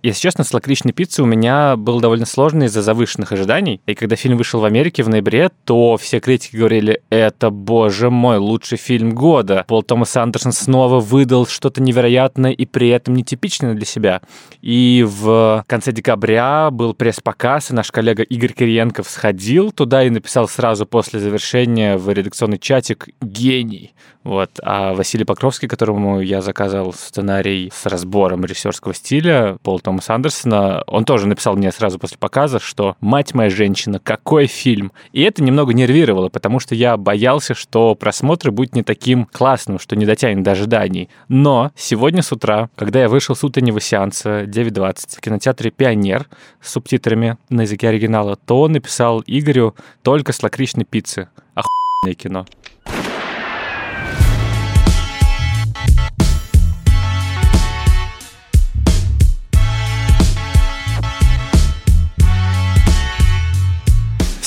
Если честно, с лакричной пиццей у меня был довольно сложный из-за завышенных ожиданий. И когда фильм вышел в Америке в ноябре, то все критики говорили, это, боже мой, лучший фильм года. Пол Томас Андерсон снова выдал что-то невероятное и при этом нетипичное для себя. И в конце декабря был пресс-показ, и наш коллега Игорь Кириенков сходил туда и написал сразу после завершения в редакционный чатик «Гений». Вот. А Василий Покровский, которому я заказал сценарий с разбором режиссерского стиля Пола Томаса Андерсона, он тоже написал мне сразу после показа, что «Мать моя женщина, какой фильм!» И это немного нервировало, потому что я боялся, что просмотр будет не таким классным, что не дотянет до ожиданий. Но сегодня с утра, когда я вышел с утреннего сеанса 9.20 в кинотеатре «Пионер» с субтитрами на языке оригинала, то он написал Игорю только с лакричной пиццы. Охуенное кино.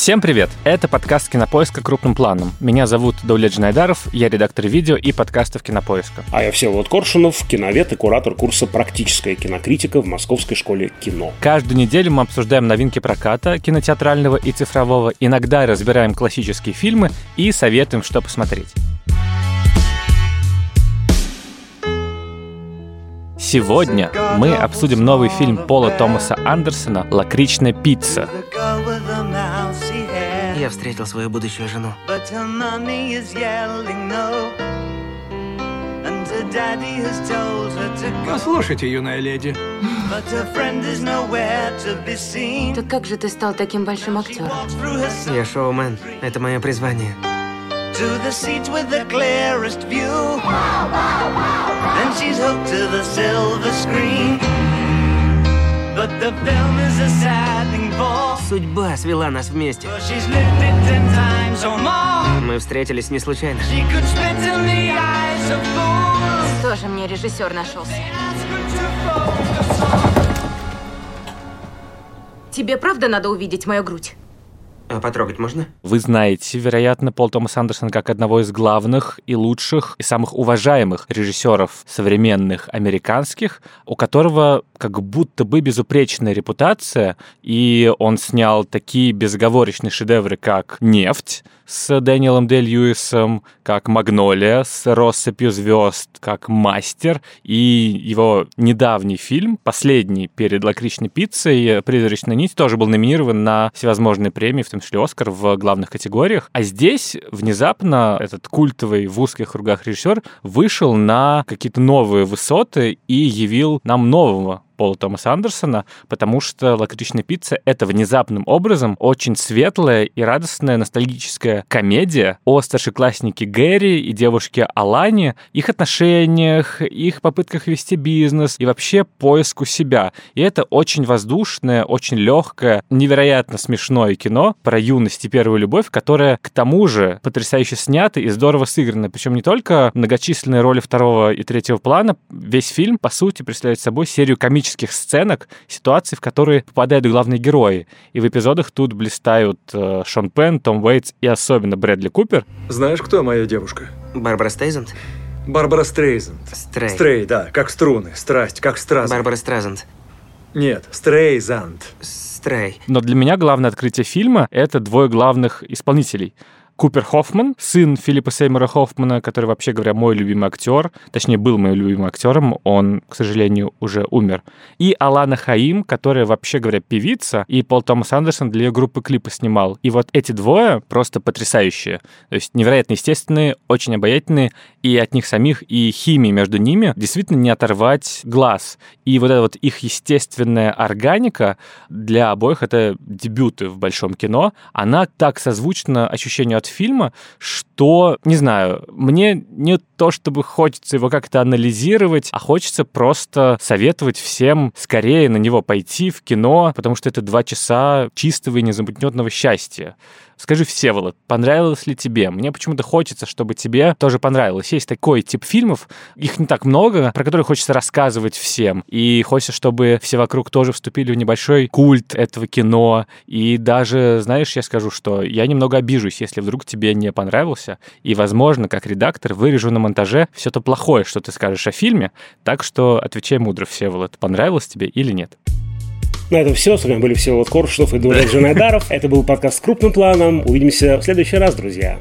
Всем привет! Это подкаст Кинопоиска крупным планом. Меня зовут Даулет Джинайдаров, я редактор видео и подкастов Кинопоиска. А я Всеволод Коршунов, киновед и куратор курса «Практическая кинокритика» в Московской школе кино. Каждую неделю мы обсуждаем новинки проката, кинотеатрального и цифрового, иногда разбираем классические фильмы и советуем, что посмотреть. Сегодня мы обсудим новый фильм Пола Томаса Андерсона «Лакричная пицца». Я встретил свою будущую жену. Послушайте, юная леди. Так как же ты стал таким большим актером? Я шоумен. Это мое призвание. to the seats with the clearest view. And she's hooked to the silver screen. Судьба свела нас вместе. Мы встретились не случайно. Тоже мне режиссер нашелся. Тебе правда надо увидеть мою грудь? А потрогать можно? Вы знаете, вероятно, Пол Томас Андерсон как одного из главных и лучших и самых уважаемых режиссеров современных американских, у которого как будто бы безупречная репутация, и он снял такие безоговорочные шедевры, как «Нефть», с Дэниелом Дэ Льюисом, как «Магнолия» с россыпью звезд, как «Мастер», и его недавний фильм, последний перед «Лакричной пиццей», «Призрачная нить», тоже был номинирован на всевозможные премии, в том числе «Оскар» в главных категориях. А здесь внезапно этот культовый в узких кругах режиссер вышел на какие-то новые высоты и явил нам нового Пола Томаса Андерсона, потому что «Лакричная пицца» — это внезапным образом очень светлая и радостная ностальгическая комедия о старшекласснике Гэри и девушке Алане, их отношениях, их попытках вести бизнес и вообще поиску себя. И это очень воздушное, очень легкое, невероятно смешное кино про юность и первую любовь, которая к тому же потрясающе снято и здорово сыграно. Причем не только многочисленные роли второго и третьего плана, весь фильм, по сути, представляет собой серию комических комических сценок, ситуаций, в которые попадают главные герои. И в эпизодах тут блистают э, Шон Пен, Том Уэйтс и особенно Брэдли Купер. Знаешь, кто моя девушка? Барбара Стейзанд? Барбара Стрейзанд. Стрей. Стрей, да, как струны, страсть, как стразы. Барбара Стразанд. Нет, Стрейзанд. Стрей. Но для меня главное открытие фильма — это двое главных исполнителей — Купер Хоффман, сын Филиппа Сеймора Хоффмана, который, вообще говоря, мой любимый актер, точнее, был моим любимым актером, он, к сожалению, уже умер. И Алана Хаим, которая, вообще говоря, певица, и Пол Томас Андерсон для ее группы клипы снимал. И вот эти двое просто потрясающие. То есть невероятно естественные, очень обаятельные, и от них самих, и химии между ними действительно не оторвать глаз. И вот эта вот их естественная органика для обоих, это дебюты в большом кино, она так созвучна ощущению от фильма, что, не знаю, мне не то, чтобы хочется его как-то анализировать, а хочется просто советовать всем скорее на него пойти в кино, потому что это два часа чистого и незамутненного счастья. Скажи, Всеволод, понравилось ли тебе? Мне почему-то хочется, чтобы тебе тоже понравилось. Есть такой тип фильмов, их не так много, про которые хочется рассказывать всем. И хочется, чтобы все вокруг тоже вступили в небольшой культ этого кино. И даже, знаешь, я скажу, что я немного обижусь, если вдруг тебе не понравился. И, возможно, как редактор вырежу на монтаже все то плохое, что ты скажешь о фильме. Так что отвечай мудро, Всеволод, понравилось тебе или нет. На этом все. С вами были Всеволод Коршунов и Дмитрий Джанайдаров. Это был подкаст «Крупным планом». Увидимся в следующий раз, друзья.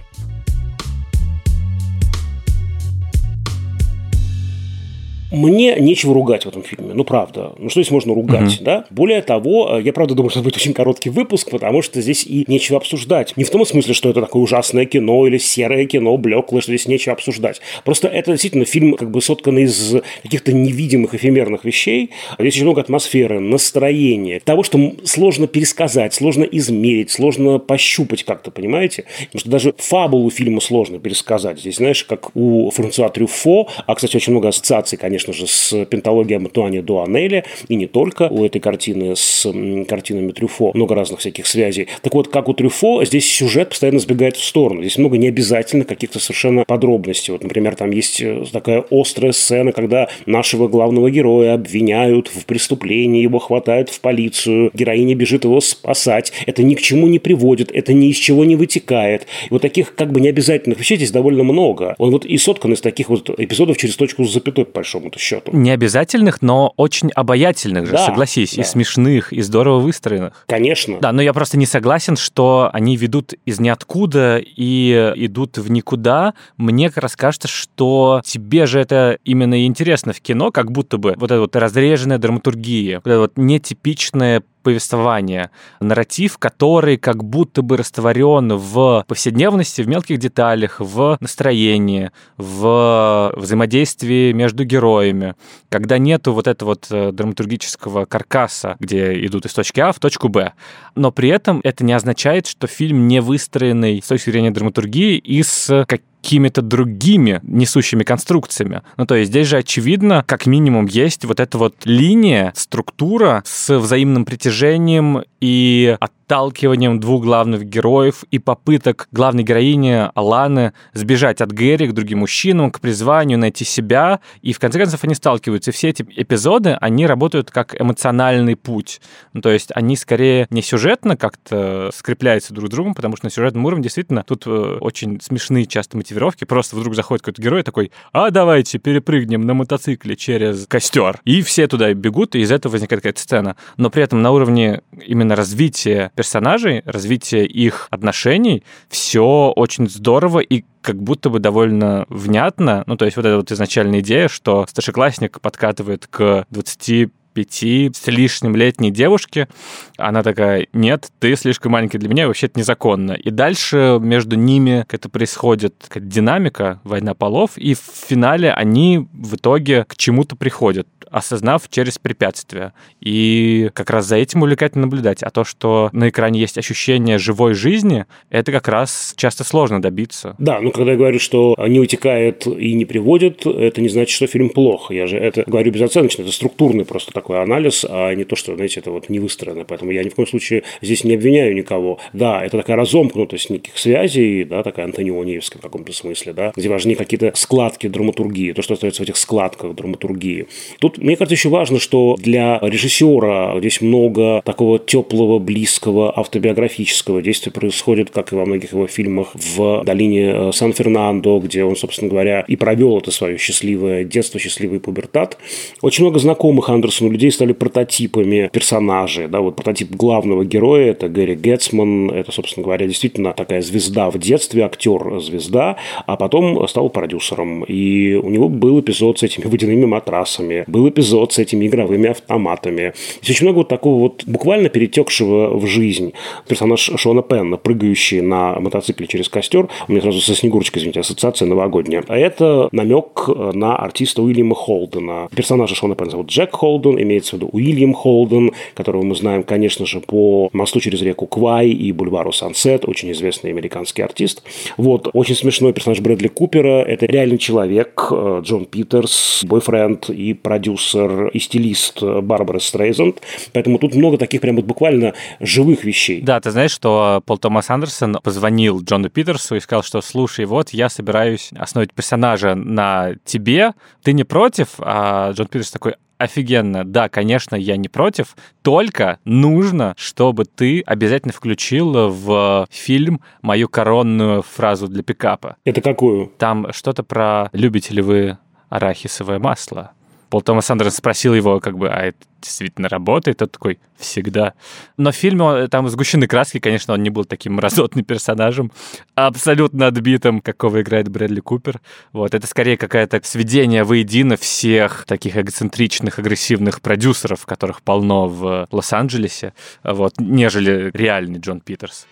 Мне нечего ругать в этом фильме, ну правда. Ну что здесь можно ругать, угу. да? Более того, э, я правда думаю, что это будет очень короткий выпуск, потому что здесь и нечего обсуждать. Не в том смысле, что это такое ужасное кино или серое кино, блеклое, что здесь нечего обсуждать. Просто это действительно фильм как бы сотканный из каких-то невидимых эфемерных вещей. Здесь очень много атмосферы, настроения, того, что сложно пересказать, сложно измерить, сложно пощупать как-то, понимаете? Потому что даже фабулу фильма сложно пересказать. Здесь, знаешь, как у Франсуа Трюфо, а, кстати, очень много ассоциаций, конечно, конечно же, с пенталогией Антуани Дуанелли, и не только у этой картины с картинами Трюфо, много разных всяких связей. Так вот, как у Трюфо, здесь сюжет постоянно сбегает в сторону. Здесь много необязательных каких-то совершенно подробностей. Вот, например, там есть э, такая острая сцена, когда нашего главного героя обвиняют в преступлении, его хватают в полицию, героиня бежит его спасать. Это ни к чему не приводит, это ни из чего не вытекает. И вот таких как бы необязательных вещей здесь довольно много. Он вот и соткан из таких вот эпизодов через точку с запятой, по большому какому-то счету. Не обязательных, но очень обаятельных же, да, согласись, да. и смешных, и здорово выстроенных. Конечно. Да, но я просто не согласен, что они ведут из ниоткуда и идут в никуда. Мне как раз кажется, что тебе же это именно и интересно в кино, как будто бы вот эта вот разреженная драматургия, вот это вот нетипичное повествование, нарратив, который как будто бы растворен в повседневности, в мелких деталях, в настроении, в взаимодействии между героями, когда нету вот этого вот э, драматургического каркаса, где идут из точки А в точку Б. Но при этом это не означает, что фильм не выстроенный с точки зрения драматургии из как какими-то другими несущими конструкциями. Ну, то есть здесь же, очевидно, как минимум есть вот эта вот линия, структура с взаимным притяжением и от отталкиванием двух главных героев и попыток главной героини Аланы сбежать от Гэри к другим мужчинам, к призванию, найти себя. И в конце концов они сталкиваются. И все эти эпизоды, они работают как эмоциональный путь. Ну, то есть они скорее не сюжетно как-то скрепляются друг с другом, потому что на сюжетном уровне действительно тут э, очень смешные часто мотивировки. Просто вдруг заходит какой-то герой такой, а давайте перепрыгнем на мотоцикле через костер. И все туда бегут, и из этого возникает какая-то сцена. Но при этом на уровне именно развития персонажей, развитие их отношений, все очень здорово и как будто бы довольно внятно. Ну, то есть вот эта вот изначальная идея, что старшеклассник подкатывает к 20 пяти с лишним летней девушки. Она такая, нет, ты слишком маленький для меня, вообще это незаконно. И дальше между ними это происходит какая-то динамика, война полов, и в финале они в итоге к чему-то приходят осознав через препятствия. И как раз за этим увлекательно наблюдать. А то, что на экране есть ощущение живой жизни, это как раз часто сложно добиться. Да, ну когда я говорю, что не утекает и не приводит, это не значит, что фильм плох. Я же это говорю безоценочно, это структурный просто такой анализ, а не то, что, знаете, это вот не выстроено. Поэтому я ни в коем случае здесь не обвиняю никого. Да, это такая разомкнутость неких связей, да, такая антониониевская в каком-то смысле, да, где важны какие-то складки драматургии, то, что остается в этих складках драматургии. Тут мне кажется, еще важно, что для режиссера здесь много такого теплого, близкого, автобиографического. Действия происходит, как и во многих его фильмах, в долине э, Сан-Фернандо, где он, собственно говоря, и провел это свое счастливое детство, счастливый пубертат. Очень много знакомых Андерсону людей стали прототипами персонажей. Да, вот прототип главного героя – это Гэри Гетцман. Это, собственно говоря, действительно такая звезда в детстве, актер-звезда, а потом стал продюсером. И у него был эпизод с этими водяными матрасами, был эпизод с этими игровыми автоматами. Здесь очень много вот такого вот буквально перетекшего в жизнь. Персонаж Шона Пенна, прыгающий на мотоцикле через костер. У меня сразу со Снегурочкой, извините, ассоциация новогодняя. А это намек на артиста Уильяма Холдена. Персонажа Шона Пенна зовут Джек Холден, имеется в виду Уильям Холден, которого мы знаем, конечно же, по мосту через реку Квай и бульвару Сансет, очень известный американский артист. Вот, очень смешной персонаж Брэдли Купера. Это реальный человек, э, Джон Питерс, бойфренд и продюсер и стилист Барбара Стрейзанд. Поэтому тут много таких прям вот буквально живых вещей. Да, ты знаешь, что Пол Томас Андерсон позвонил Джону Питерсу и сказал, что слушай, вот я собираюсь основать персонажа на тебе, ты не против? А Джон Питерс такой, офигенно. Да, конечно, я не против, только нужно, чтобы ты обязательно включил в фильм мою коронную фразу для пикапа. Это какую? Там что-то про «любите ли вы арахисовое масло?» Пол Томас Андерсон спросил его, как бы, а это действительно работает? Тот такой, всегда. Но в фильме он, там сгущены краски, конечно, он не был таким мразотным персонажем, абсолютно отбитым, какого играет Брэдли Купер. Вот, это скорее какое-то сведение воедино всех таких эгоцентричных, агрессивных продюсеров, которых полно в Лос-Анджелесе, вот, нежели реальный Джон Питерс.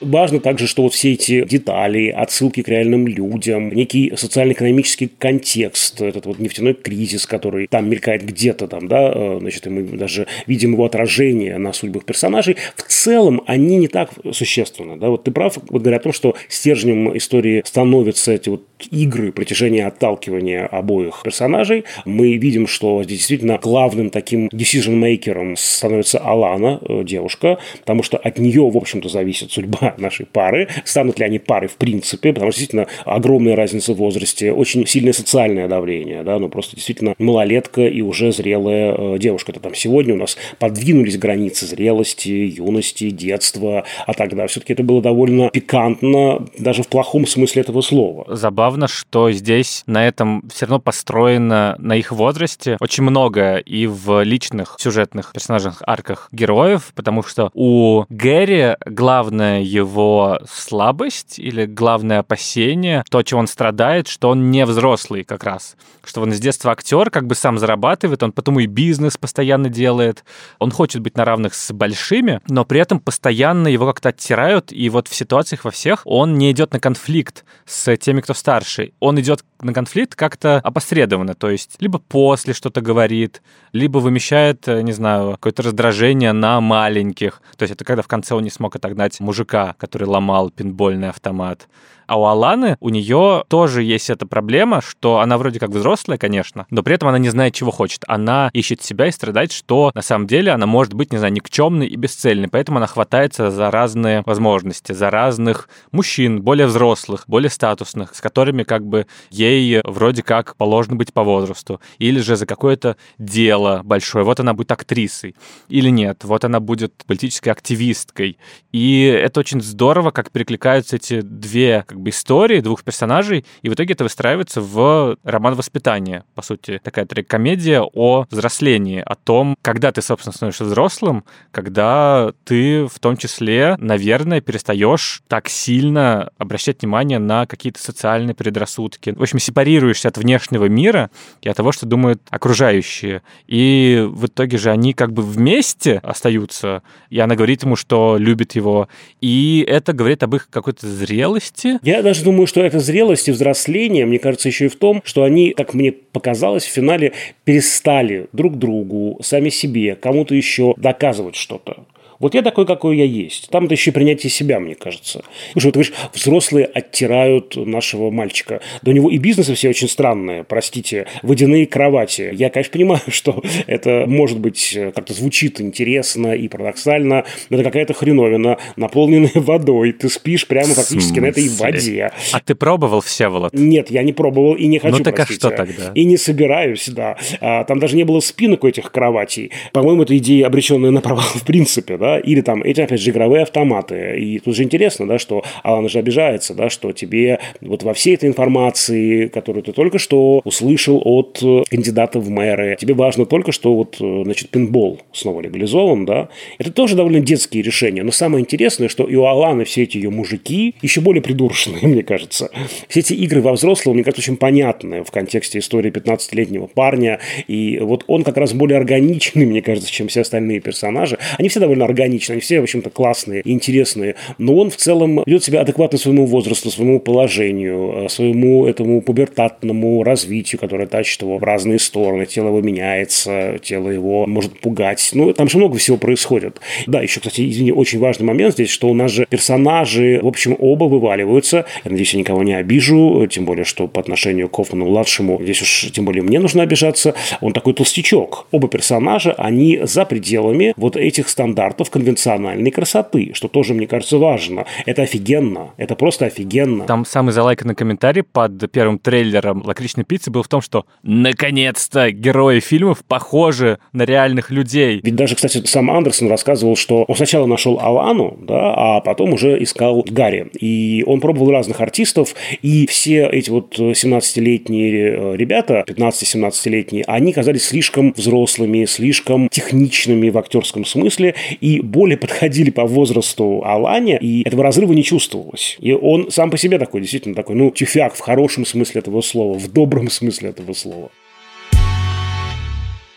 Важно также, что вот все эти детали, отсылки к реальным людям, некий социально-экономический контекст, этот вот нефтяной кризис, который там мелькает где-то там, да, э, значит, и мы даже видим его отражение на судьбах персонажей, в целом они не так существенны, да, вот ты прав, вот говоря о том, что стержнем истории становятся эти вот игры, протяжения отталкивания обоих персонажей. Мы видим, что здесь действительно главным таким decision-мейкером становится Алана, э, девушка, потому что от нее, в общем-то, зависит судьба нашей пары, станут ли они парой в принципе, потому что действительно огромная разница в возрасте, очень сильное социальное давление, да, ну просто действительно малолетка и уже зрелая э, девушка. Это там сегодня у нас подвинулись границы зрелости, юности, детства, а тогда все-таки это было довольно пикантно, даже в плохом смысле этого слова. Забавно, что здесь на этом все равно построено на их возрасте очень много и в личных сюжетных персонажных арках героев, потому что у Гэри главное его слабость или главное опасение, то, чего он страдает, что он не взрослый как раз. Что он с детства актер, как бы сам зарабатывает, он потому и бизнес постоянно делает. Он хочет быть на равных с большими, но при этом постоянно его как-то оттирают, и вот в ситуациях во всех он не идет на конфликт с теми, кто старше. Он идет на конфликт как-то опосредованно, то есть либо после что-то говорит, либо вымещает, не знаю, какое-то раздражение на маленьких. То есть это когда в конце он не смог отогнать мужика, который ломал пинбольный автомат. А у Аланы, у нее тоже есть эта проблема, что она вроде как взрослая, конечно, но при этом она не знает, чего хочет. Она ищет себя и страдает, что на самом деле она может быть, не знаю, никчемной и бесцельной. Поэтому она хватается за разные возможности, за разных мужчин, более взрослых, более статусных, с которыми как бы ей вроде как положено быть по возрасту. Или же за какое-то дело большое. Вот она будет актрисой. Или нет. Вот она будет политической активисткой. И это очень здорово, как перекликаются эти две как бы истории двух персонажей, и в итоге это выстраивается в роман воспитания, по сути, такая комедия о взрослении, о том, когда ты, собственно, становишься взрослым, когда ты в том числе, наверное, перестаешь так сильно обращать внимание на какие-то социальные предрассудки. В общем, сепарируешься от внешнего мира и от того, что думают окружающие. И в итоге же они как бы вместе остаются, и она говорит ему, что любит его, и это говорит об их какой-то зрелости, я даже думаю, что эта зрелость и взросление, мне кажется, еще и в том, что они, как мне показалось, в финале перестали друг другу, сами себе, кому-то еще доказывать что-то. Вот я такой, какой я есть. Там это еще принятие себя, мне кажется. Потому что, вот, видишь, взрослые оттирают нашего мальчика. Да у него и бизнесы все очень странные, простите, водяные кровати. Я, конечно, понимаю, что это, может быть, как-то звучит интересно и парадоксально, но это какая-то хреновина, наполненная водой. Ты спишь прямо фактически на этой воде. А ты пробовал, Всеволод? Нет, я не пробовал и не хочу, Ну так простите. а что тогда? И не собираюсь, да. А, там даже не было спинок у этих кроватей. По-моему, это идея, обреченная на провал в принципе, да, или там эти, опять же, игровые автоматы. И тут же интересно, да, что Алана же обижается, да, что тебе вот во всей этой информации, которую ты только что услышал от э, кандидата в мэры, тебе важно только, что вот, э, значит, пинбол снова легализован, да, это тоже довольно детские решения. Но самое интересное, что и у Аланы все эти ее мужики еще более придурочные, мне кажется. Все эти игры во взрослого, мне кажется, очень понятны в контексте истории 15-летнего парня. И вот он как раз более органичный, мне кажется, чем все остальные персонажи. Они все довольно органичны, они все, в общем-то, классные, интересные. Но он в целом ведет себя адекватно своему возрасту, своему положению, э, своему этому пубертатному развитию, которое тащит его в разные стороны. Тело его меняется, тело его может пугать. Ну, там же много всего происходит. Да, еще, кстати, извини, очень важный момент здесь, что у нас же персонажи, в общем, оба вываливаются. Я надеюсь, я никого не обижу, тем более, что по отношению к Кофману-младшему, здесь уж тем более мне нужно обижаться, он такой толстячок. Оба персонажа, они за пределами вот этих стандартов, элементов конвенциональной красоты, что тоже, мне кажется, важно. Это офигенно. Это просто офигенно. Там самый залайканный комментарий под первым трейлером «Лакричной пиццы» был в том, что «наконец-то герои фильмов похожи на реальных людей». Ведь даже, кстати, сам Андерсон рассказывал, что он сначала нашел Алану, да, а потом уже искал Гарри. И он пробовал разных артистов, и все эти вот 17-летние ребята, 15-17-летние, они казались слишком взрослыми, слишком техничными в актерском смысле, и более подходили по возрасту Алане, и этого разрыва не чувствовалось. И он сам по себе такой, действительно такой, ну, тюфяк в хорошем смысле этого слова, в добром смысле этого слова.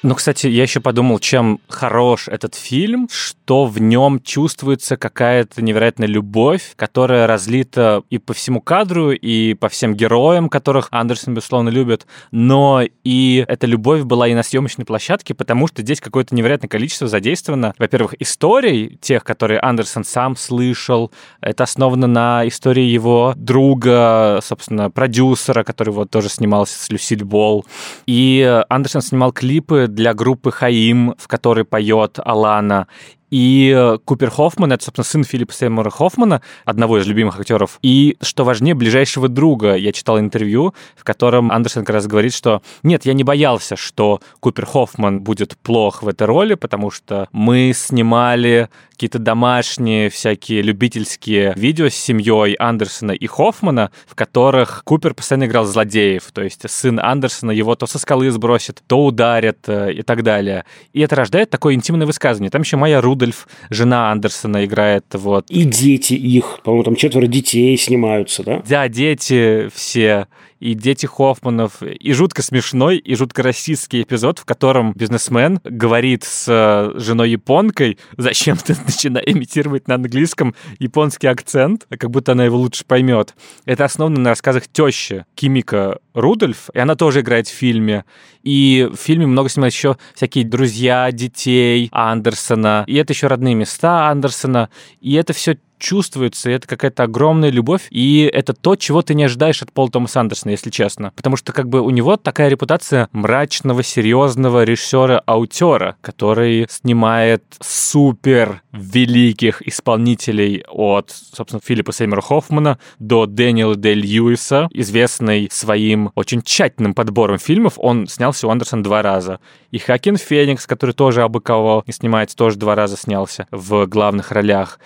Ну, кстати, я еще подумал, чем хорош этот фильм, что в нем чувствуется какая-то невероятная любовь, которая разлита и по всему кадру, и по всем героям, которых Андерсон, безусловно, любит, но и эта любовь была и на съемочной площадке, потому что здесь какое-то невероятное количество задействовано, во-первых, историй, тех, которые Андерсон сам слышал, это основано на истории его друга, собственно, продюсера, который вот тоже снимался с Люсиль Болл, и Андерсон снимал клипы для группы Хаим, в которой поет Алана. И э, Купер Хоффман, это, собственно, сын Филиппа Сеймура Хоффмана, одного из любимых актеров. И, что важнее, ближайшего друга. Я читал интервью, в котором Андерсон как раз говорит, что нет, я не боялся, что Купер Хоффман будет плох в этой роли, потому что мы снимали какие-то домашние всякие любительские видео с семьей Андерсона и Хоффмана, в которых Купер постоянно играл злодеев. То есть сын Андерсона его то со скалы сбросит, то ударит э, и так далее. И это рождает такое интимное высказывание. Там еще моя Руд Рудольф, жена Андерсона играет, вот. И дети их, по-моему, там четверо детей снимаются, да? Да, дети все и дети Хоффманов, и жутко смешной, и жутко расистский эпизод, в котором бизнесмен говорит с э, женой японкой, зачем ты начинаешь имитировать на английском японский акцент, как будто она его лучше поймет. Это основано на рассказах тещи Кимика Рудольф, и она тоже играет в фильме. И в фильме много снимают еще всякие друзья детей Андерсона, и это еще родные места Андерсона, и это все чувствуется, это какая-то огромная любовь, и это то, чего ты не ожидаешь от Пола Томаса Андерсона, если честно. Потому что как бы у него такая репутация мрачного, серьезного режиссера-аутера, который снимает супер великих исполнителей от, собственно, Филиппа Сеймера Хоффмана до Дэниела Де Льюиса, известный своим очень тщательным подбором фильмов. Он снялся у Андерсона два раза. И Хакин Феникс, который тоже не снимается, тоже два раза снялся в главных ролях.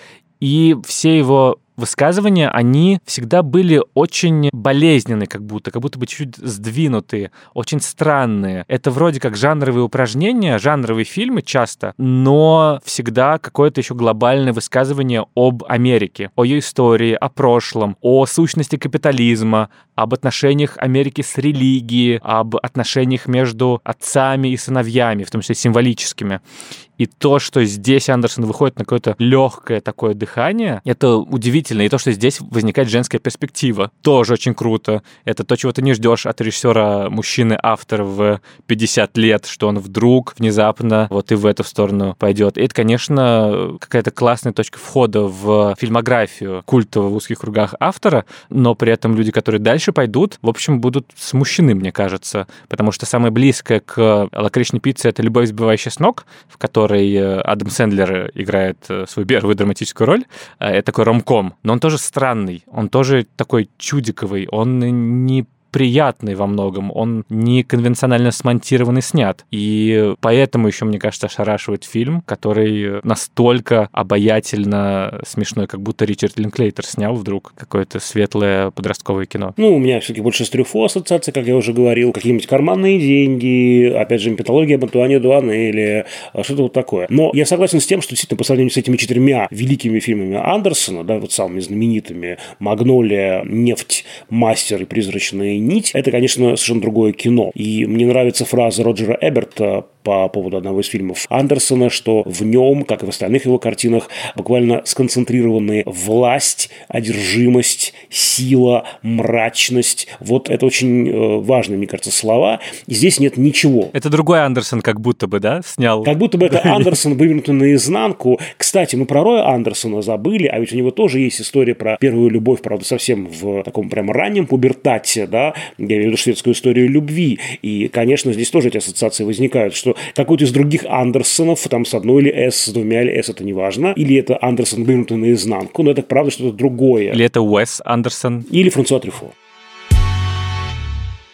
И все его высказывания, они всегда были очень болезненные, как будто, как будто бы чуть-чуть сдвинутые, очень странные. Это вроде как жанровые упражнения, жанровые фильмы часто, но всегда какое-то еще глобальное высказывание об Америке, о ее истории, о прошлом, о сущности капитализма, об отношениях Америки с религией, об отношениях между отцами и сыновьями, в том числе символическими. И то, что здесь Андерсон выходит на какое-то легкое такое дыхание, это удивительно. И то, что здесь возникает женская перспектива, тоже очень круто. Это то, чего ты не ждешь от режиссера мужчины-автора в 50 лет, что он вдруг внезапно вот и в эту сторону пойдет. И это, конечно, какая-то классная точка входа в фильмографию культового в узких кругах автора, но при этом люди, которые дальше пойдут, в общем, будут смущены, мне кажется, потому что самое близкое к лакричной пицце — это «Любовь, сбивающая с ног», в которой которой э, Адам Сэндлер играет э, свою первую драматическую роль. Э, это такой ромком, но он тоже странный, он тоже такой чудиковый, он не приятный во многом, он не конвенционально смонтированный снят. И поэтому еще, мне кажется, ошарашивает фильм, который настолько обаятельно смешной, как будто Ричард Линклейтер снял вдруг какое-то светлое подростковое кино. Ну, у меня все-таки больше с Трюфо ассоциация, как я уже говорил, какие-нибудь карманные деньги, опять же, мифология об Антуане Дуане или что-то вот такое. Но я согласен с тем, что действительно по сравнению с этими четырьмя великими фильмами Андерсона, да, вот самыми знаменитыми «Магнолия», «Нефть», «Мастер» и «Призрачный нить, это, конечно, совершенно другое кино. И мне нравится фраза Роджера Эберта по поводу одного из фильмов Андерсона, что в нем, как и в остальных его картинах, буквально сконцентрированы власть, одержимость, сила, мрачность. Вот это очень э, важные, мне кажется, слова. И здесь нет ничего. Это другой Андерсон как будто бы, да, снял? Как будто бы это Андерсон вывернутый наизнанку. Кстати, мы про Роя Андерсона забыли, а ведь у него тоже есть история про первую любовь, правда, совсем в таком прям раннем пубертате, да, я имею в виду шведскую историю любви. И, конечно, здесь тоже эти ассоциации возникают, что какой-то из других Андерсонов, там с одной или S, с двумя или S, это не важно, или это Андерсон вывернутый наизнанку, но это правда что-то другое. Или это Уэс Андерсон. Или Франсуа Трюфо.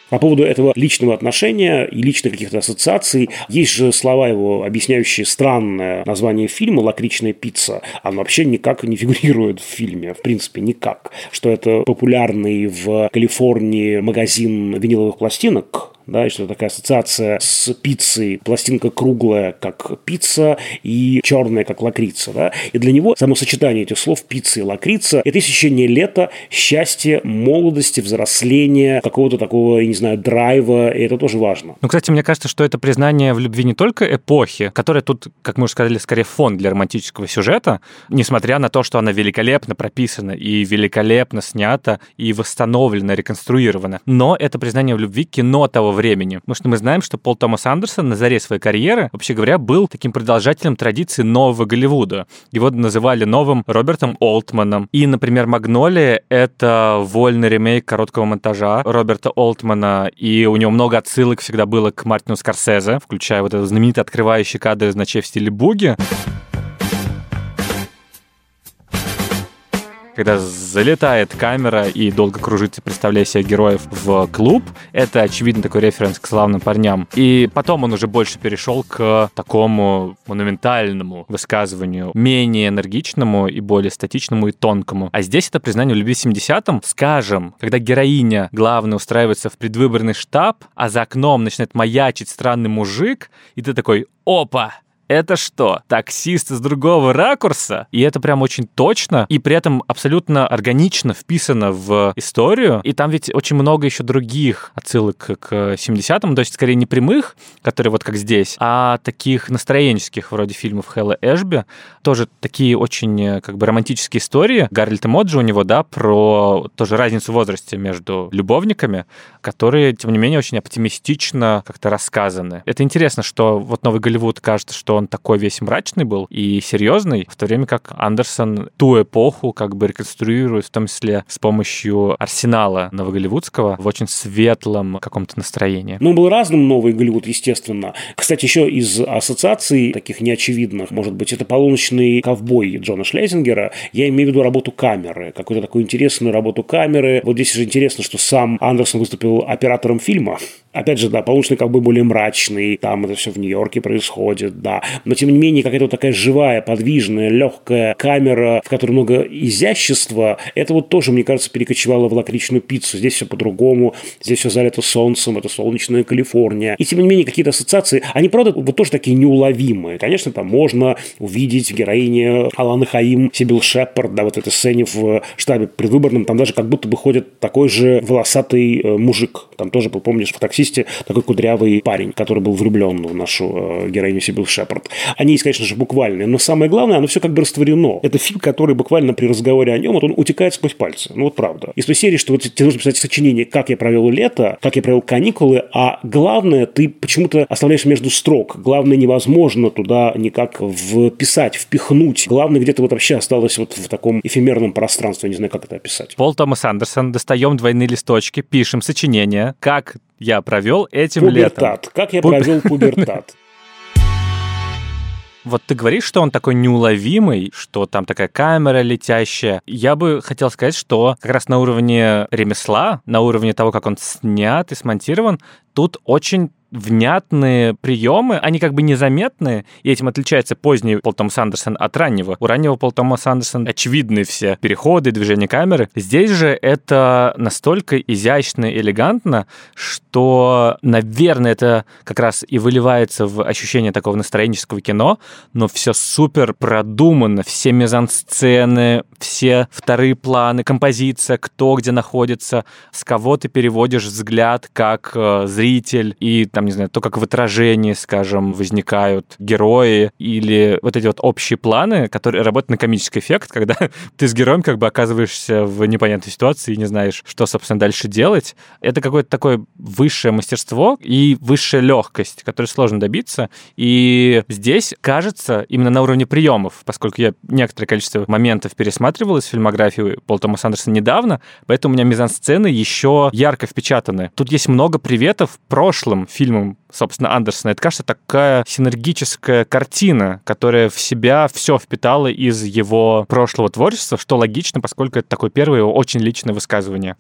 По поводу этого личного отношения и личных каких-то ассоциаций, есть же слова его, объясняющие странное название фильма «Лакричная пицца». Оно вообще никак не фигурирует в фильме, в принципе, никак. Что это популярный в Калифорнии магазин виниловых пластинок, да, что такая ассоциация с пиццей, пластинка круглая, как пицца, и черная, как лакрица, да, и для него само сочетание этих слов пицца и лакрица – это ощущение лета, счастья, молодости, взросления, какого-то такого, я не знаю, драйва, и это тоже важно. Ну, кстати, мне кажется, что это признание в любви не только эпохи, которая тут, как мы уже сказали, скорее фон для романтического сюжета, несмотря на то, что она великолепно прописана и великолепно снята и восстановлена, реконструирована. Но это признание в любви кино того времени. Потому что мы знаем, что Пол Томас Андерсон на заре своей карьеры, вообще говоря, был таким продолжателем традиции нового Голливуда. Его называли новым Робертом Олтманом. И, например, «Магнолия» — это вольный ремейк короткого монтажа Роберта Олтмана, и у него много отсылок всегда было к Мартину Скорсезе, включая вот этот знаменитый открывающий кадр из «Ночей в стиле буги». Когда залетает камера и долго кружится, представляя себе героев в клуб. Это, очевидно, такой референс к славным парням. И потом он уже больше перешел к такому монументальному высказыванию, менее энергичному и более статичному и тонкому. А здесь это признание в любви 70-м, скажем, когда героиня главная устраивается в предвыборный штаб, а за окном начинает маячить странный мужик, и ты такой, опа, это что, таксист из другого ракурса? И это прям очень точно, и при этом абсолютно органично вписано в историю. И там ведь очень много еще других отсылок к 70-м, то есть скорее не прямых, которые вот как здесь, а таких настроенческих, вроде фильмов Хэлла Эшби. Тоже такие очень э, как бы романтические истории. Гарольд Эмоджи у него, да, про тоже разницу в возрасте между любовниками, которые, тем не менее, очень оптимистично как-то рассказаны. Это интересно, что вот Новый Голливуд кажется, что он такой весь мрачный был и серьезный, в то время как Андерсон ту эпоху как бы реконструирует, в том числе с помощью арсенала новоголливудского в очень светлом каком-то настроении. Ну, был разным новый Голливуд, естественно. Кстати, еще из ассоциаций таких неочевидных, может быть, это «Полуночный ковбой» Джона Шлезингера. Я имею в виду работу камеры, какую-то такую интересную работу камеры. Вот здесь же интересно, что сам Андерсон выступил оператором фильма. Опять же, да, «Полуночный ковбой» более мрачный, там это все в Нью-Йорке происходит, да но тем не менее какая-то вот такая живая, подвижная, легкая камера, в которой много изящества, это вот тоже, мне кажется, перекочевало в лакричную пиццу. Здесь все по-другому, здесь все залито солнцем, это солнечная Калифорния. И тем не менее какие-то ассоциации, они, правда, вот тоже такие неуловимые. Конечно, там можно увидеть в героине Алана Хаим, Сибил Шепард, да, вот этой сцене в штабе предвыборном, там даже как будто бы ходит такой же волосатый э, мужик. Там тоже, помнишь, в таксисте такой кудрявый парень, который был влюблен в нашу э, героиню Сибил Шепард. Они есть, конечно же, буквальные, но самое главное, оно все как бы растворено. Это фильм, который буквально при разговоре о нем, вот он утекает сквозь пальцы. Ну вот правда. Из той серии, что вот тебе нужно писать сочинение, как я провел лето, как я провел каникулы, а главное, ты почему-то оставляешь между строк. Главное, невозможно туда никак вписать, впихнуть. Главное, где-то вот вообще осталось вот в таком эфемерном пространстве, не знаю, как это описать. Пол Томас Андерсон, достаем двойные листочки, пишем сочинение, как я провел этим пубертат. летом. Как я провел пубертат. Вот ты говоришь, что он такой неуловимый, что там такая камера летящая. Я бы хотел сказать, что как раз на уровне ремесла, на уровне того, как он снят и смонтирован, тут очень внятные приемы, они как бы незаметные, и этим отличается поздний Пол Томас Андерсон от раннего. У раннего Пол Томас Андерсон очевидны все переходы, движения камеры. Здесь же это настолько изящно и элегантно, что, наверное, это как раз и выливается в ощущение такого настроенческого кино, но все супер продумано, все мизансцены, все вторые планы, композиция, кто где находится, с кого ты переводишь взгляд как э, зритель, и там, не знаю, то, как в отражении, скажем, возникают герои, или вот эти вот общие планы, которые работают на комический эффект, когда ты с героем как бы оказываешься в непонятной ситуации и не знаешь, что, собственно, дальше делать. Это какое-то такое высшее мастерство и высшая легкость, которой сложно добиться. И здесь, кажется, именно на уровне приемов, поскольку я некоторое количество моментов пересматривал из фильмографии Пола Томаса Андерсона недавно, поэтому у меня мизансцены еще ярко впечатаны. Тут есть много приветов прошлым фильмам фильмам, собственно, Андерсона. Это, кажется, такая синергическая картина, которая в себя все впитала из его прошлого творчества, что логично, поскольку это такое первое очень личное высказывание.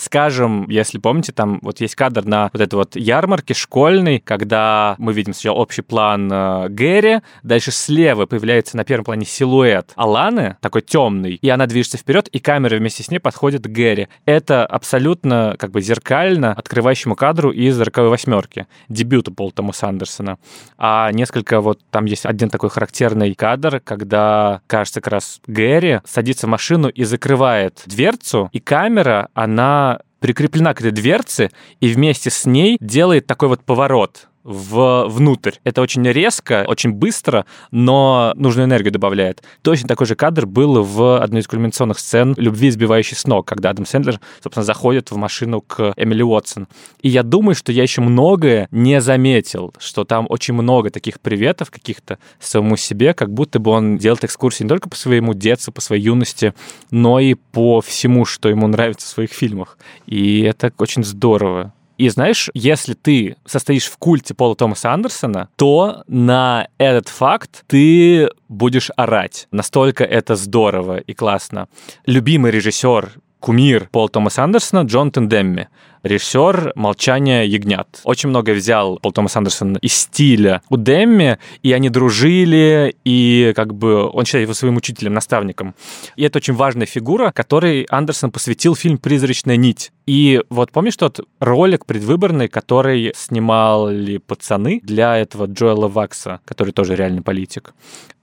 Скажем, если помните, там вот есть кадр на вот этой вот ярмарке школьной, когда мы видим сначала общий план э, Гэри, дальше слева появляется на первом плане силуэт Аланы, такой темный, и она движется вперед, и камера вместе с ней подходит к Гэри. Это абсолютно как бы зеркально открывающему кадру из «Роковой восьмерки», дебюта Пола Томаса Андерсона. А несколько вот там есть один такой характерный кадр, когда, кажется, как раз Гэри садится в машину и закрывает дверцу, и камера, она прикреплена к этой дверце и вместе с ней делает такой вот поворот в, внутрь. Это очень резко, очень быстро, но нужную энергию добавляет. Точно такой же кадр был в одной из кульминационных сцен «Любви, сбивающей с ног», когда Адам Сэндлер, собственно, заходит в машину к Эмили Уотсон. И я думаю, что я еще многое не заметил, что там очень много таких приветов каких-то самому себе, как будто бы он делает экскурсии не только по своему детству, по своей юности, но и по всему, что ему нравится в своих фильмах. И это очень здорово. И знаешь, если ты состоишь в культе Пола Томаса Андерсона, то на этот факт ты будешь орать. Настолько это здорово и классно. Любимый режиссер кумир Пол Томас Андерсона Джонатан Демми, режиссер «Молчание ягнят». Очень много взял Пол Томас Андерсон из стиля у Демми, и они дружили, и как бы он считает его своим учителем, наставником. И это очень важная фигура, которой Андерсон посвятил фильм «Призрачная нить». И вот помнишь тот ролик предвыборный, который снимали пацаны для этого Джоэла Вакса, который тоже реальный политик?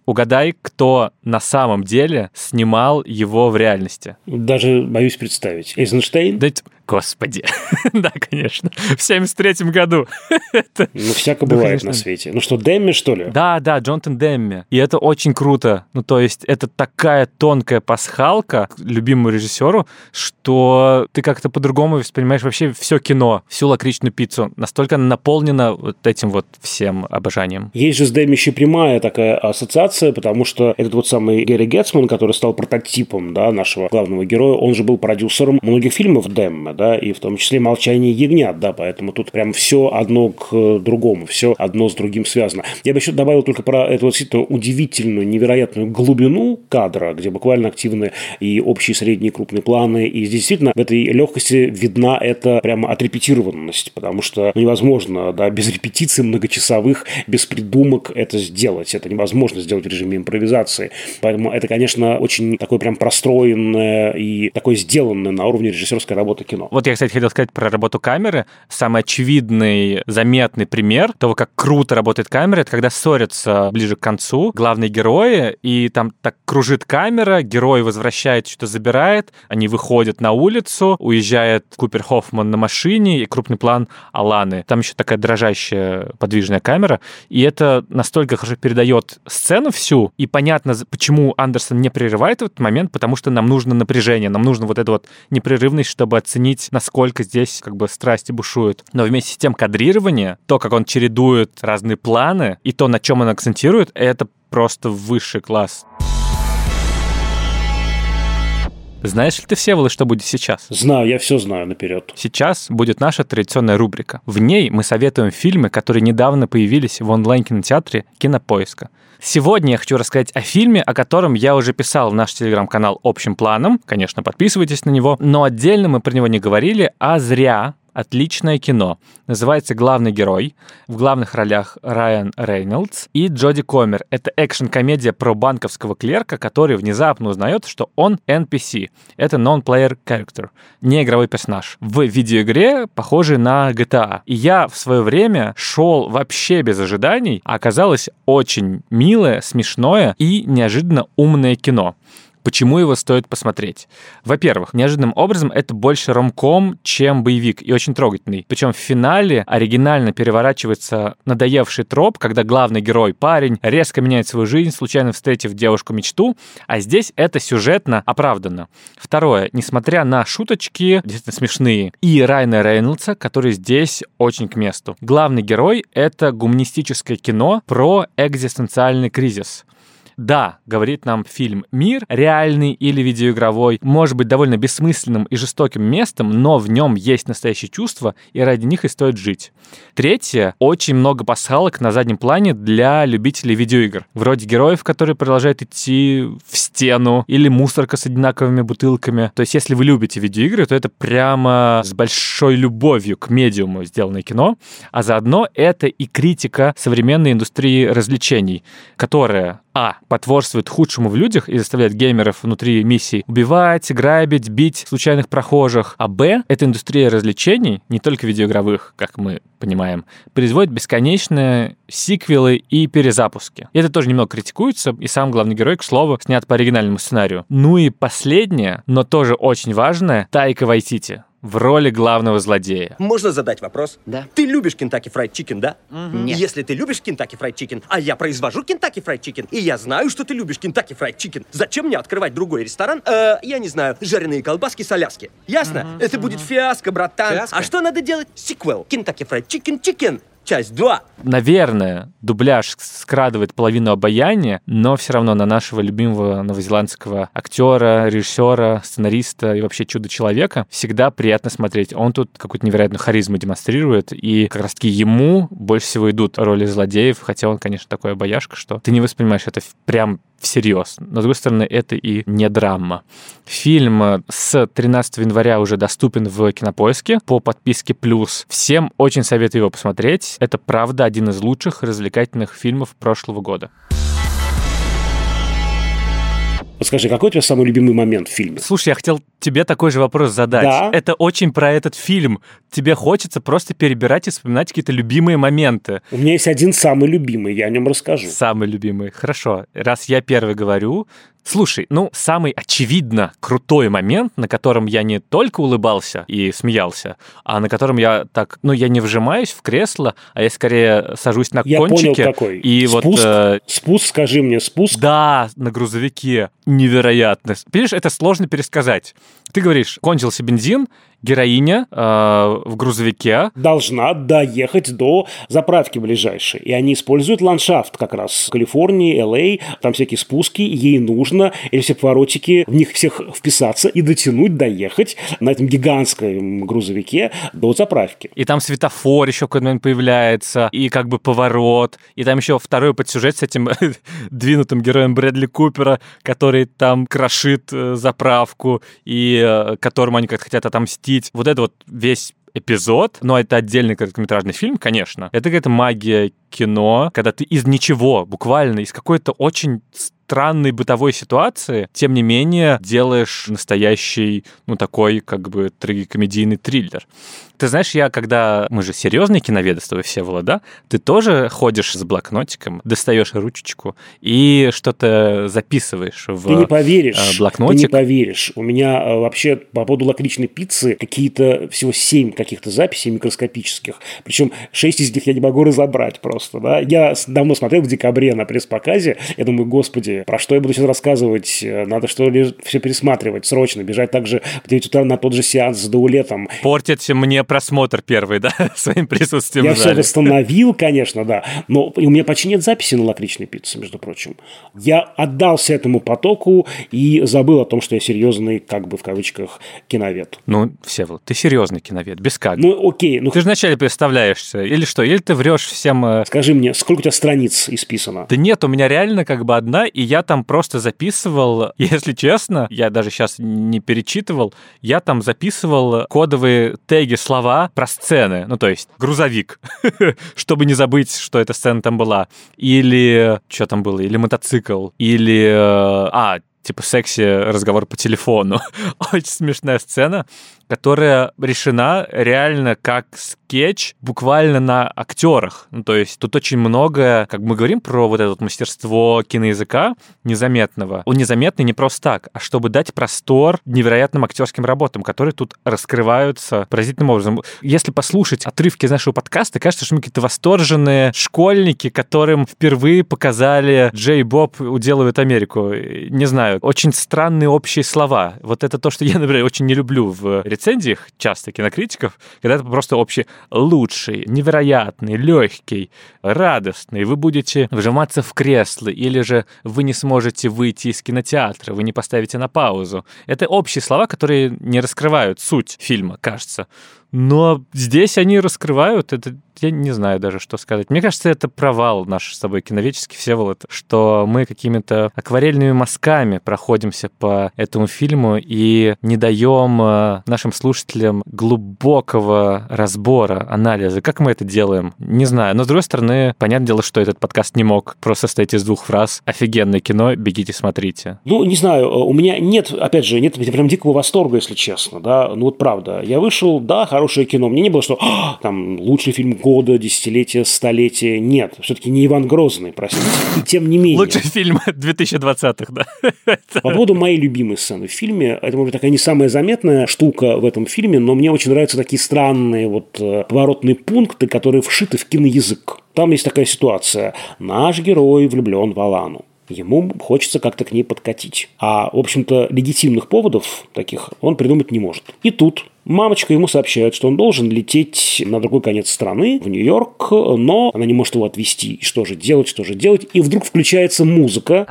Угадай, кто на самом деле снимал его в реальности. Даже боюсь представить. Эйзенштейн? Да, господи. да, конечно. В 73 году. ну, всяко бывает на свете. Ну что, Демми, что ли? Да, да, Джонатан Демми. И это очень круто. Ну, то есть, это такая тонкая пасхалка любимому режиссеру, что ты как-то по-другому воспринимаешь вообще все кино, всю лакричную пиццу. Настолько она наполнена вот этим вот всем обожанием. Есть же с Демми еще прямая такая ассоциация потому что этот вот самый Гэри Гетсман, который стал прототипом да, нашего главного героя, он же был продюсером многих фильмов Демма, да, и в том числе «Молчание ягнят», да, поэтому тут прям все одно к другому, все одно с другим связано. Я бы еще добавил только про эту действительно удивительную, невероятную глубину кадра, где буквально активны и общие, средние, крупные планы, и здесь действительно в этой легкости видна эта прямо отрепетированность, потому что невозможно, да, без репетиций многочасовых, без придумок это сделать, это невозможно сделать в режиме импровизации. Поэтому это, конечно, очень такое прям простроенное и такое сделанное на уровне режиссерской работы кино. Вот я, кстати, хотел сказать про работу камеры. Самый очевидный, заметный пример того, как круто работает камера, это когда ссорятся ближе к концу главные герои, и там так кружит камера, герой возвращает, что забирает, они выходят на улицу, уезжает Купер Хоффман на машине, и крупный план Аланы. Там еще такая дрожащая подвижная камера, и это настолько хорошо передает сцену всю, и понятно, почему Андерсон не прерывает этот момент, потому что нам нужно напряжение, нам нужно вот эта вот непрерывность, чтобы оценить, насколько здесь как бы страсти бушуют. Но вместе с тем кадрирование, то, как он чередует разные планы, и то, на чем он акцентирует, это просто высший класс. Знаешь ли ты, Всеволод, что будет сейчас? Знаю, я все знаю наперед. Сейчас будет наша традиционная рубрика. В ней мы советуем фильмы, которые недавно появились в онлайн-кинотеатре Кинопоиска. Сегодня я хочу рассказать о фильме, о котором я уже писал в наш телеграм-канал общим планом. Конечно, подписывайтесь на него. Но отдельно мы про него не говорили, а зря, отличное кино. Называется «Главный герой». В главных ролях Райан Рейнольдс и Джоди Комер. Это экшн-комедия про банковского клерка, который внезапно узнает, что он NPC. Это non-player character, не игровой персонаж. В видеоигре, похожий на GTA. И я в свое время шел вообще без ожиданий, а оказалось очень милое, смешное и неожиданно умное кино. Почему его стоит посмотреть? Во-первых, неожиданным образом это больше ромком, чем боевик, и очень трогательный. Причем в финале оригинально переворачивается надоевший троп, когда главный герой, парень, резко меняет свою жизнь, случайно встретив девушку-мечту, а здесь это сюжетно оправдано. Второе, несмотря на шуточки, действительно смешные, и Райна Рейнольдса, который здесь очень к месту. Главный герой — это гуманистическое кино про экзистенциальный кризис. Да, говорит нам фильм «Мир», реальный или видеоигровой, может быть довольно бессмысленным и жестоким местом, но в нем есть настоящие чувства, и ради них и стоит жить. Третье. Очень много пасхалок на заднем плане для любителей видеоигр. Вроде героев, которые продолжают идти в стену, или мусорка с одинаковыми бутылками. То есть, если вы любите видеоигры, то это прямо с большой любовью к медиуму сделанное кино. А заодно это и критика современной индустрии развлечений, которая а. Потворствует худшему в людях и заставляет геймеров внутри миссий убивать, грабить, бить случайных прохожих. А Б. Эта индустрия развлечений, не только видеоигровых, как мы понимаем, производит бесконечные сиквелы и перезапуски. И это тоже немного критикуется, и сам главный герой, к слову, снят по оригинальному сценарию. Ну и последнее, но тоже очень важное, Тайка Вайтити в роли главного злодея. Можно задать вопрос? Да. Ты любишь Kentucky Fried Chicken, да? Нет. Если ты любишь Kentucky Fried Chicken, а я произвожу Kentucky Fried Chicken, и я знаю, что ты любишь Kentucky Fried Chicken, зачем мне открывать другой ресторан? Э, я не знаю, жареные колбаски с Аляски. Ясно? Это будет фиаско, братан. Фиаско? А что надо делать? Сиквел. Kentucky Fried Chicken Chicken. Часть 2. Наверное, дубляж скрадывает половину обаяния, но все равно на нашего любимого новозеландского актера, режиссера, сценариста и вообще чудо-человека всегда приятно смотреть. Он тут какую-то невероятную харизму демонстрирует, и как раз-таки ему больше всего идут роли злодеев, хотя он, конечно, такой обаяшка, что ты не воспринимаешь это прям всерьез. Но, с другой стороны, это и не драма. Фильм с 13 января уже доступен в Кинопоиске по подписке «Плюс». Всем очень советую его посмотреть. Это, правда, один из лучших развлекательных фильмов прошлого года. Вот скажи, какой у тебя самый любимый момент в фильме? Слушай, я хотел тебе такой же вопрос задать. Да. Это очень про этот фильм. Тебе хочется просто перебирать и вспоминать какие-то любимые моменты. У меня есть один самый любимый, я о нем расскажу. Самый любимый. Хорошо. Раз я первый говорю, Слушай, ну, самый очевидно крутой момент, на котором я не только улыбался и смеялся, а на котором я так, ну, я не вжимаюсь в кресло, а я скорее сажусь на Я кончике. понял, какой. И спуск, вот... э, спуск, скажи мне, спуск. да, на грузовике. Невероятно. Понимаешь, это сложно пересказать. Ты говоришь, кончился бензин, героиня э, в грузовике. должна доехать до заправки ближайшей. И они используют ландшафт как раз в Калифорнии, Л.А., там всякие спуски, ей нужно эти все поворотики, в них всех вписаться и дотянуть, доехать на этом гигантском грузовике до заправки. И там светофор еще в какой-то момент появляется, и как бы поворот, и там еще второй подсюжет с этим двинутым героем Брэдли Купера, который там крошит э, заправку, и э, которому они как-то хотят отомстить. Вот это вот весь эпизод, но это отдельный короткометражный фильм, конечно. Это какая-то магия кино, когда ты из ничего, буквально из какой-то очень странной бытовой ситуации, тем не менее делаешь настоящий, ну, такой, как бы, трагикомедийный триллер. Ты знаешь, я когда... Мы же серьезные киноведы с тобой все, да? Ты тоже ходишь с блокнотиком, достаешь ручечку и что-то записываешь в Ты не поверишь. э, Ты блокнотик. не поверишь. У меня э, вообще по поводу лакричной пиццы какие-то всего семь каких-то записей микроскопических. Причем шесть из них я не могу разобрать просто. Да? Я давно смотрел в декабре на пресс-показе. Я думаю, господи, про что я буду сейчас рассказывать? Э, Надо что ли все пересматривать срочно. Бежать также в 9 утра на тот же сеанс с даулетом. Портите мне просмотр первый, да, своим присутствием Я все восстановил, конечно, да. Но у меня почти нет записи на лакричной пицце, между прочим. Я отдался этому потоку и забыл о том, что я серьезный, как бы в кавычках, киновед. Ну, Всеволод, ты серьезный киновед, без как. Ну, окей, ну Ты же вначале представляешься, или что? Или ты врешь всем... э, скажи мне, сколько у тебя страниц исписано? Да нет, у меня реально как бы одна, и я там просто записывал, если честно, я даже сейчас не перечитывал, я там записывал кодовые теги слова про сцены, ну то есть грузовик, чтобы не забыть, что эта сцена там была, или что там было, или мотоцикл, или... А, типа секси разговор по телефону. Очень смешная сцена, которая решена реально как скетч буквально на актерах. Ну, то есть тут очень много, как мы говорим про вот это вот мастерство киноязыка незаметного. Он незаметный не просто так, а чтобы дать простор невероятным актерским работам, которые тут раскрываются поразительным образом. Если послушать отрывки из нашего подкаста, кажется, что мы какие-то восторженные школьники, которым впервые показали Джей Боб уделывает Америку. Не знаю, очень странные общие слова. Вот это то, что я, например, очень не люблю в рецензиях часто кинокритиков, когда это просто общие лучший, невероятный, легкий, радостный, вы будете вжиматься в кресло, или же вы не сможете выйти из кинотеатра, вы не поставите на паузу. Это общие слова, которые не раскрывают суть фильма, кажется. Но здесь они раскрывают, это я не знаю даже, что сказать. Мне кажется, это провал наш с тобой киновеческий, Всеволод, что мы какими-то акварельными мазками проходимся по этому фильму и не даем э, нашим слушателям глубокого разбора, анализа. Как мы это делаем? Не знаю. Но, с другой стороны, понятное дело, что этот подкаст не мог просто состоять из двух фраз. Офигенное кино, бегите, смотрите. Ну, не знаю, у меня нет, опять же, нет прям дикого восторга, если честно, да, ну вот правда. Я вышел, да, хорошее кино. Мне не было, что «А, там лучший фильм года, десятилетия, столетия. Нет, все-таки не Иван Грозный, простите. И тем не менее. Лучший фильм 2020-х, да. По поводу моей любимой сцены в фильме, это, может быть, такая не самая заметная штука в этом фильме, но мне очень нравятся такие странные вот э, поворотные пункты, которые вшиты в киноязык. Там есть такая ситуация. Наш герой влюблен в Алану. Ему хочется как-то к ней подкатить. А, в общем-то, легитимных поводов таких он придумать не может. И тут Мамочка ему сообщает, что он должен лететь на другой конец страны, в Нью-Йорк, но она не может его отвезти. И что же делать, что же делать? И вдруг включается музыка.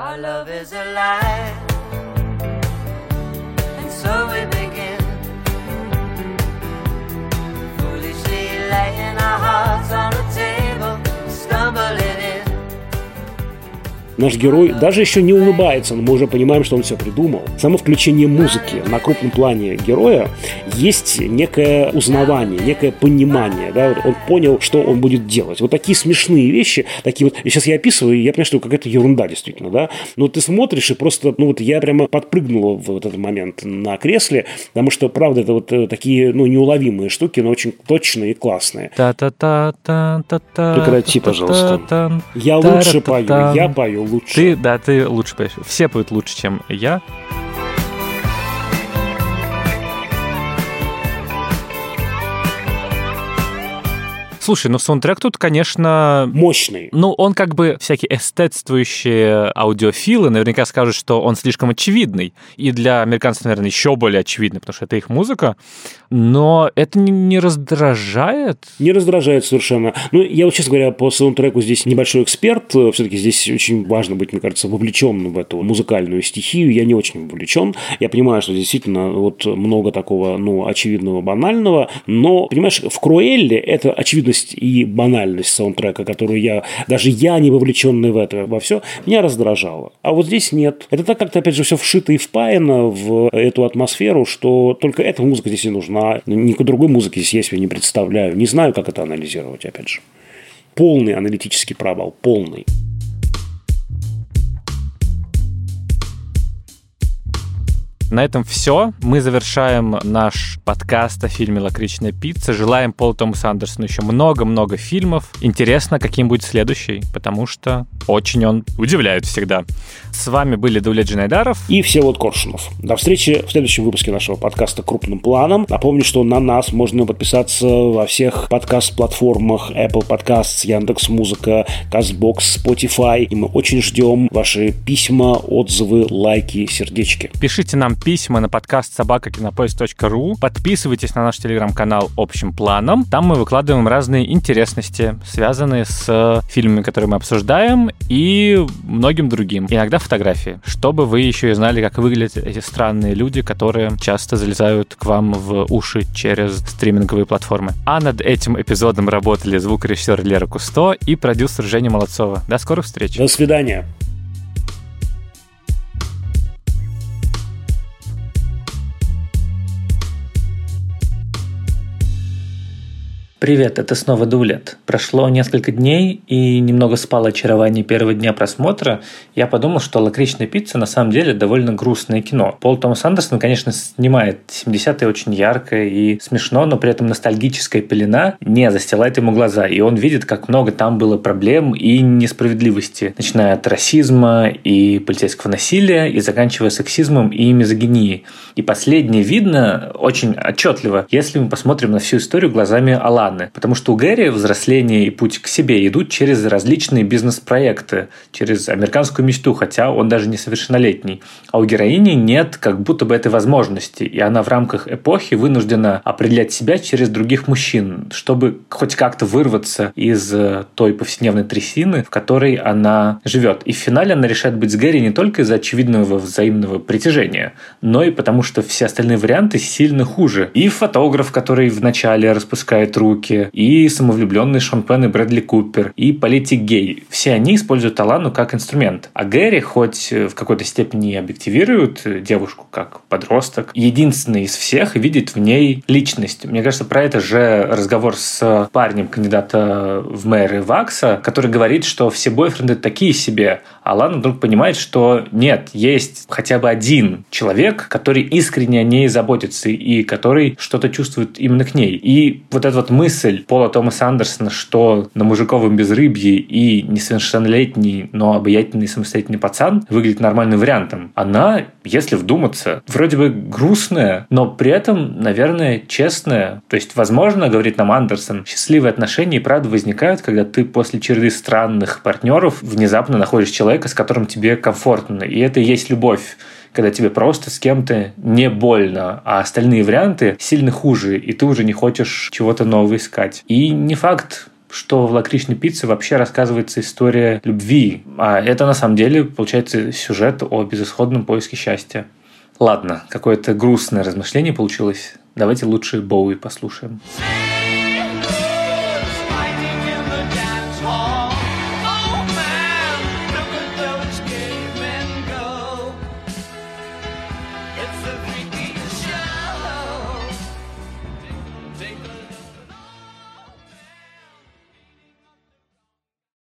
Наш герой даже еще не улыбается, но мы уже понимаем, что он все придумал. Само включение музыки на крупном плане героя есть некое узнавание, некое понимание. Да? Вот он понял, что он будет делать. Вот такие смешные вещи, такие вот... Сейчас я описываю, и я понимаю, что какая-то ерунда действительно. Да? Но ты смотришь, и просто... Ну вот я прямо подпрыгнула в вот этот момент на кресле, потому что, правда, это вот э, такие ну, неуловимые штуки, но очень точные и классные. Та-та-та-та-та-та. Прекрати, пожалуйста. Я лучше пою, я пою лучше. Ты, да, ты лучше поешь. Все поют лучше, чем я. Слушай, ну саундтрек тут, конечно, Мощный. ну, он как бы всякие эстетствующие аудиофилы наверняка скажут, что он слишком очевидный. И для американцев, наверное, еще более очевидный, потому что это их музыка. Но это не, не раздражает. Не раздражает совершенно. Ну, я вот, честно говоря, по саундтреку здесь небольшой эксперт. Все-таки здесь очень важно быть, мне кажется, вовлеченным в эту музыкальную стихию. Я не очень вовлечен. Я понимаю, что действительно вот много такого, ну, очевидного, банального. Но, понимаешь, в Круэлле это очевидность и банальность саундтрека, которую я, даже я, не вовлеченный в это, во все, меня раздражало. А вот здесь нет. Это так как-то, опять же, все вшито и впаяно в эту атмосферу, что только эта музыка здесь и нужна. Никакой другой музыки здесь есть, я не представляю. Не знаю, как это анализировать, опять же. Полный аналитический провал, полный. На этом все. Мы завершаем наш подкаст о фильме «Лакричная пицца». Желаем Полу Томасу Андерсону еще много-много фильмов. Интересно, каким будет следующий, потому что очень он удивляет всегда. С вами были Дуля Джинайдаров. И Всеволод Коршунов. До встречи в следующем выпуске нашего подкаста «Крупным планом». Напомню, что на нас можно подписаться во всех подкаст-платформах Apple Podcasts, Яндекс.Музыка, Castbox, Spotify. И мы очень ждем ваши письма, отзывы, лайки, сердечки. Пишите нам письма на подкаст собакакинопоиск.ру. Подписывайтесь на наш телеграм-канал «Общим планом». Там мы выкладываем разные интересности, связанные с фильмами, которые мы обсуждаем, и многим другим. Иногда фотографии, чтобы вы еще и знали, как выглядят эти странные люди, которые часто залезают к вам в уши через стриминговые платформы. А над этим эпизодом работали звукорежиссер Лера Кусто и продюсер Женя Молодцова. До скорых встреч! До свидания. Привет, это снова Дулет. Прошло несколько дней и немного спало очарование первого дня просмотра. Я подумал, что «Лакричная пицца» на самом деле довольно грустное кино. Пол Томас Андерсон, конечно, снимает 70-е очень ярко и смешно, но при этом ностальгическая пелена не застилает ему глаза. И он видит, как много там было проблем и несправедливости, начиная от расизма и полицейского насилия и заканчивая сексизмом и мизогинией. И последнее видно очень отчетливо, если мы посмотрим на всю историю глазами Алана. Аланы. Потому что у Гэри взросление и путь к себе идут через различные бизнес-проекты, через американскую мечту, хотя он даже не совершеннолетний. А у героини нет как будто бы этой возможности, и она в рамках эпохи вынуждена определять себя через других мужчин, чтобы хоть как-то вырваться из э, той повседневной трясины, в которой она живет. И в финале она решает быть с Гэри не только из-за очевидного взаимного притяжения, но и потому, что все остальные варианты сильно хуже. И фотограф, который вначале распускает руки, и самовлюбленный Шон и Брэдли Купер, и политик гей. Все они используют Алану как инструмент. А Гэри хоть в какой-то степени объективирует девушку как подросток, единственный из всех видит в ней личность. Мне кажется, про это же разговор с парнем кандидата в мэры Вакса, который говорит, что все бойфренды такие себе, а Лана вдруг понимает, что нет, есть хотя бы один человек, который искренне о ней заботится и который что-то чувствует именно к ней. И вот эта вот мысль Пола Томаса Андерсона, что на мужиковом безрыбье и несовершеннолетний, но обаятельный самостоятельный пацан выглядит нормальным вариантом, она, если вдуматься, вроде бы грустная, но при этом, наверное, честная. То есть, возможно, говорит нам Андерсон, счастливые отношения и правда возникают, когда ты после череды странных партнеров внезапно находишь человека, с которым тебе комфортно. И это и есть любовь когда тебе просто с кем-то не больно, а остальные варианты сильно хуже, и ты уже не хочешь чего-то нового искать. И не факт, что в лакричной пицце вообще рассказывается история любви, а это на самом деле получается сюжет о безысходном поиске счастья. Ладно, какое-то грустное размышление получилось. Давайте лучше Боуи послушаем. Послушаем.